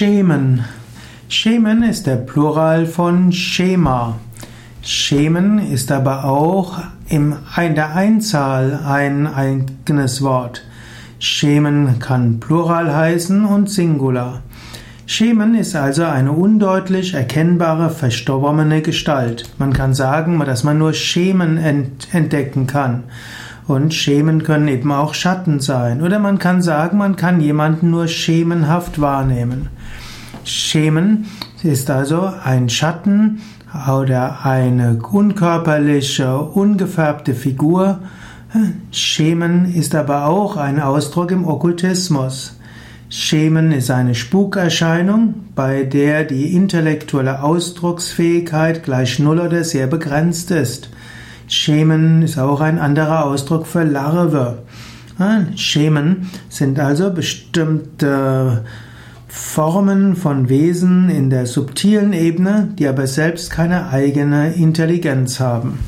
Schemen. Schemen ist der Plural von Schema. Schemen ist aber auch in der Einzahl ein eigenes Wort. Schemen kann Plural heißen und Singular. Schemen ist also eine undeutlich erkennbare, verstorbene Gestalt. Man kann sagen, dass man nur Schemen entdecken kann. Und Schemen können eben auch Schatten sein. Oder man kann sagen, man kann jemanden nur schemenhaft wahrnehmen. Schemen ist also ein Schatten oder eine unkörperliche, ungefärbte Figur. Schemen ist aber auch ein Ausdruck im Okkultismus. Schemen ist eine Spukerscheinung, bei der die intellektuelle Ausdrucksfähigkeit gleich Null oder sehr begrenzt ist. Schemen ist auch ein anderer Ausdruck für Larve. Schemen sind also bestimmte Formen von Wesen in der subtilen Ebene, die aber selbst keine eigene Intelligenz haben.